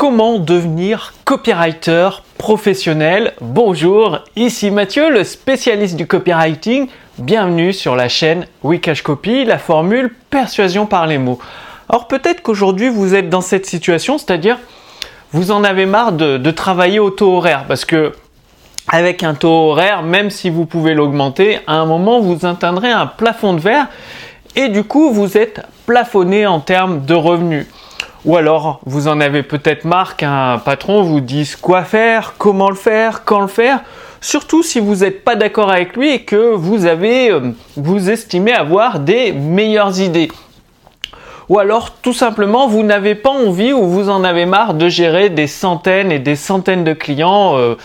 comment devenir copywriter professionnel. Bonjour, ici Mathieu, le spécialiste du copywriting. Bienvenue sur la chaîne Wikash Copy, la formule persuasion par les mots. Alors peut-être qu'aujourd'hui vous êtes dans cette situation, c'est-à-dire vous en avez marre de, travailler au taux horaire parce que avec un taux horaire, même si vous pouvez l'augmenter, à un moment vous atteindrez un plafond de verre et du coup vous êtes plafonné en termes de revenus. Ou alors, vous en avez peut-être marre qu'un patron vous dise quoi faire, comment le faire, quand le faire. Surtout si vous n'êtes pas d'accord avec lui et que vous avez, euh, vous estimez avoir des meilleures idées. Ou alors, tout simplement, vous n'avez pas envie ou vous en avez marre de gérer des centaines et des centaines de clients euh,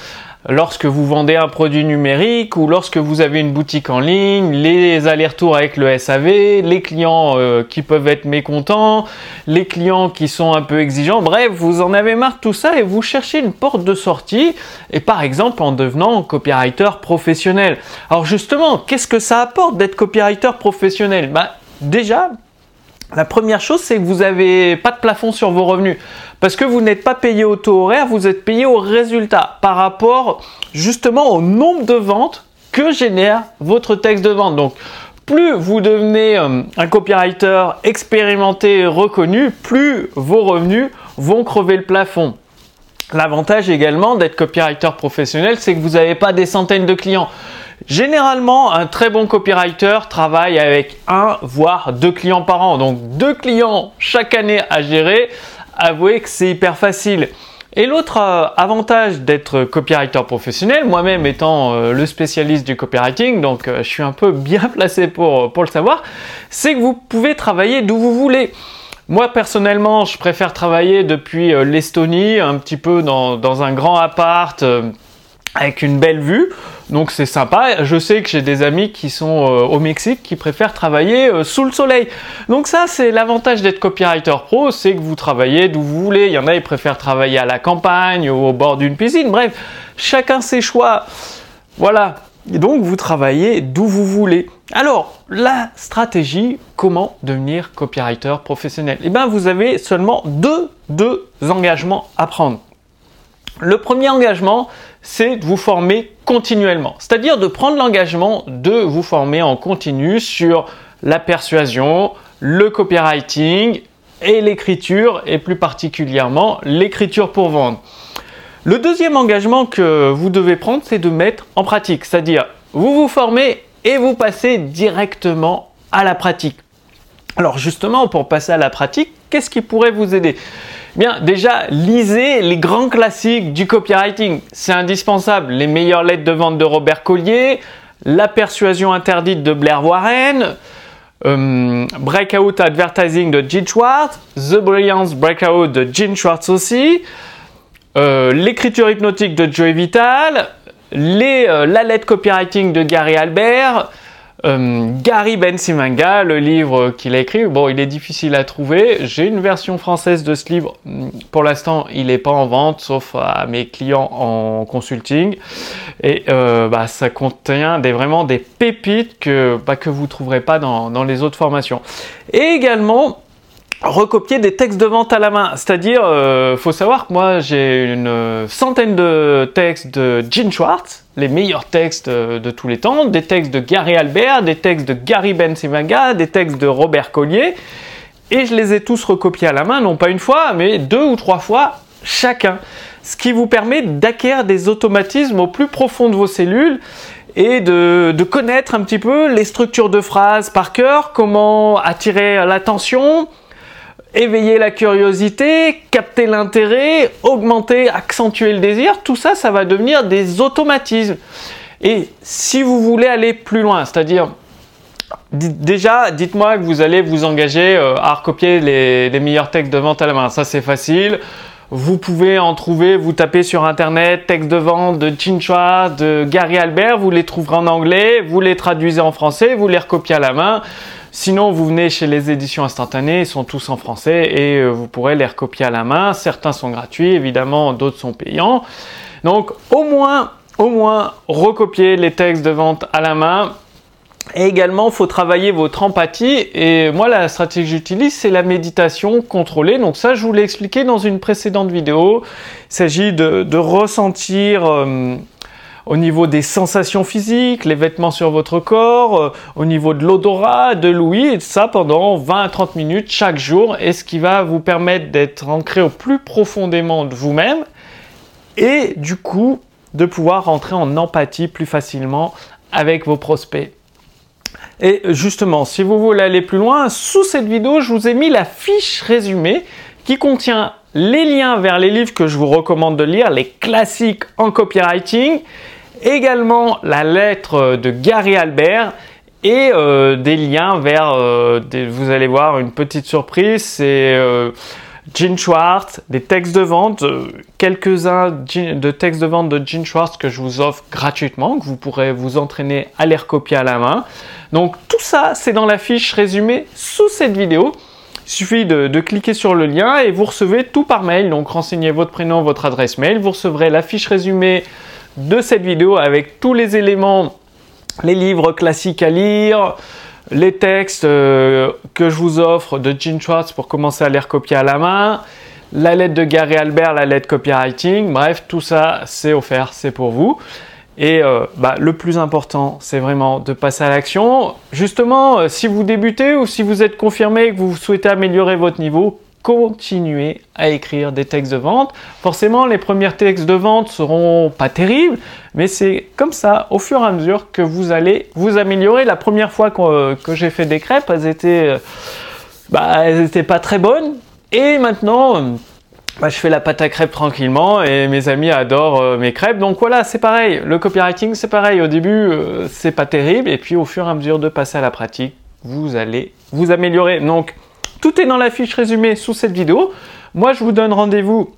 lorsque vous vendez un produit numérique ou lorsque vous avez une boutique en ligne, les allers-retours avec le SAV, les clients euh, qui peuvent être mécontents, les clients qui sont un peu exigeants, bref, vous en avez marre de tout ça et vous cherchez une porte de sortie et par exemple en devenant copywriter professionnel. Alors justement, qu'est-ce que ça apporte d'être copywriter professionnel? Bah, Déjà, la première chose, c'est que vous n'avez pas de plafond sur vos revenus. Parce que vous n'êtes pas payé au taux horaire, vous êtes payé au résultat par rapport justement au nombre de ventes que génère votre texte de vente. Donc, plus vous devenez euh, un copywriter expérimenté, reconnu, plus vos revenus vont crever le plafond. L'avantage également d'être copywriter professionnel, c'est que vous n'avez pas des centaines de clients. Généralement, un très bon copywriter travaille avec un voire deux clients par an. Donc deux clients chaque année à gérer. Avouez que c'est hyper facile. Et l'autre euh, avantage d'être copywriter professionnel, moi-même étant euh, le spécialiste du copywriting, donc euh, je suis un peu bien placé pour, pour le savoir, c'est que vous pouvez travailler d'où vous voulez. Moi personnellement, je préfère travailler depuis l'Estonie, un petit peu dans, dans un grand appart avec une belle vue. Donc c'est sympa. Je sais que j'ai des amis qui sont euh, au Mexique qui préfèrent travailler euh, sous le soleil. Donc ça c'est l'avantage d'être copywriter pro, c'est que vous travaillez d'où vous voulez. Il y en a qui préfèrent travailler à la campagne ou au bord d'une piscine. Bref, chacun ses choix. Voilà. Et donc vous travaillez d'où vous voulez. Alors, la stratégie, comment devenir copywriter professionnel? Eh bien, vous avez seulement deux engagements à prendre. Le premier engagement, c'est de vous former continuellement. C'est-à-dire de prendre l'engagement de vous former en continu sur la persuasion, le copywriting et l'écriture, et plus particulièrement l'écriture pour vendre. Le deuxième engagement que vous devez prendre, c'est de mettre en pratique. C'est-à-dire, vous vous formez et vous passez directement à la pratique. Alors justement, pour passer à la pratique, qu'est-ce qui pourrait vous aider? Bien, déjà, lisez les grands classiques du copywriting. C'est indispensable. Les meilleures lettres de vente de Robert Collier, La persuasion interdite de Blair Warren, euh, Breakout Advertising de Gene Schwartz, The Brilliance Breakout de Gene Schwartz aussi, euh, L'écriture hypnotique de Joey Vital, euh, La lettre copywriting de Gary Albert, euh, Gary Bensimanga, le livre qu'il a écrit, bon, il est difficile à trouver. J'ai une version française de ce livre. Pour l'instant, il n'est pas en vente, sauf à mes clients en consulting. Et euh, bah, ça contient des, vraiment des pépites que, bah, que vous ne trouverez pas dans, dans les autres formations. Et également, recopier des textes de vente à la main. C'est-à-dire, euh, faut savoir que moi j'ai une centaine de textes de Gene Schwartz, les meilleurs textes de tous les temps, des textes de Gary Albert, des textes de Gary Bensimaga, des textes de Robert Collier, et je les ai tous recopiés à la main, non pas une fois, mais deux ou trois fois chacun. Ce qui vous permet d'acquérir des automatismes au plus profond de vos cellules et de, connaître un petit peu les structures de phrases par cœur, comment attirer l'attention, éveiller la curiosité, capter l'intérêt, augmenter, accentuer le désir, tout ça, ça va devenir des automatismes. Et si vous voulez aller plus loin, c'est-à-dire déjà, dites-moi que vous allez vous engager euh, à recopier les, meilleurs textes de vente à la main. Ça, c'est facile. Vous pouvez en trouver, vous tapez sur internet texte de vente de Chinchua, de Gary Albert, vous les trouverez en anglais, vous les traduisez en français, vous les recopiez à la main. Sinon, vous venez chez les éditions instantanées, ils sont tous en français et euh, vous pourrez les recopier à la main. Certains sont gratuits, évidemment, d'autres sont payants. Donc, au moins, au moins, recopier les textes de vente à la main. Et également, il faut travailler votre empathie. Et moi, la stratégie que j'utilise, c'est la méditation contrôlée. Donc ça, je vous l'ai expliqué dans une précédente vidéo. Il s'agit de, ressentir euh, au niveau des sensations physiques, les vêtements sur votre corps, euh, au niveau de l'odorat, de l'ouïe, et ça pendant 20 à 30 minutes chaque jour. Et ce qui va vous permettre d'être ancré au plus profondément de vous-même. Et du coup, de pouvoir rentrer en empathie plus facilement avec vos prospects. Et justement, si vous voulez aller plus loin, sous cette vidéo, je vous ai mis la fiche résumée qui contient les liens vers les livres que je vous recommande de lire, les classiques en copywriting, également la lettre de Gary Albert et euh, des liens vers, euh, vous allez voir une petite surprise, c'est euh, Gene Schwartz, des textes de vente, euh, quelques-uns de textes de vente de Gene Schwartz que je vous offre gratuitement, que vous pourrez vous entraîner à les recopier à la main. Donc tout ça, c'est dans la fiche résumée sous cette vidéo. Il suffit de, de, cliquer sur le lien et vous recevez tout par mail. Donc renseignez votre prénom, votre adresse mail. Vous recevrez la fiche résumée de cette vidéo avec tous les éléments, les livres classiques à lire, les textes euh, que je vous offre de Gene Schwartz pour commencer à les recopier à la main, la lettre de Gary Albert, la lettre copywriting, bref, tout ça c'est offert, c'est pour vous. Et euh, bah, le plus important, c'est vraiment de passer à l'action. Justement, euh, si vous débutez ou si vous êtes confirmé que vous souhaitez améliorer votre niveau, continuer à écrire des textes de vente. Forcément, les premiers textes de vente seront pas terribles, mais c'est comme ça, au fur et à mesure, que vous allez vous améliorer. La première fois que, j'ai fait des crêpes, elles étaient, bah, elles étaient pas très bonnes. Et maintenant, bah, je fais la pâte à crêpes tranquillement et mes amis adorent euh, mes crêpes. Donc voilà, c'est pareil. Le copywriting, c'est pareil. Au début, euh, c'est pas terrible. Et puis au fur et à mesure de passer à la pratique, vous allez vous améliorer. Donc, tout est dans la fiche résumée sous cette vidéo. Moi, je vous donne rendez-vous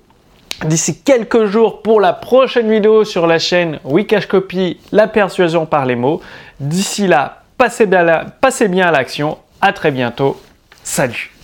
d'ici quelques jours pour la prochaine vidéo sur la chaîne Wikash Copy, la persuasion par les mots. D'ici là, passez bien, à l'action. À très bientôt. Salut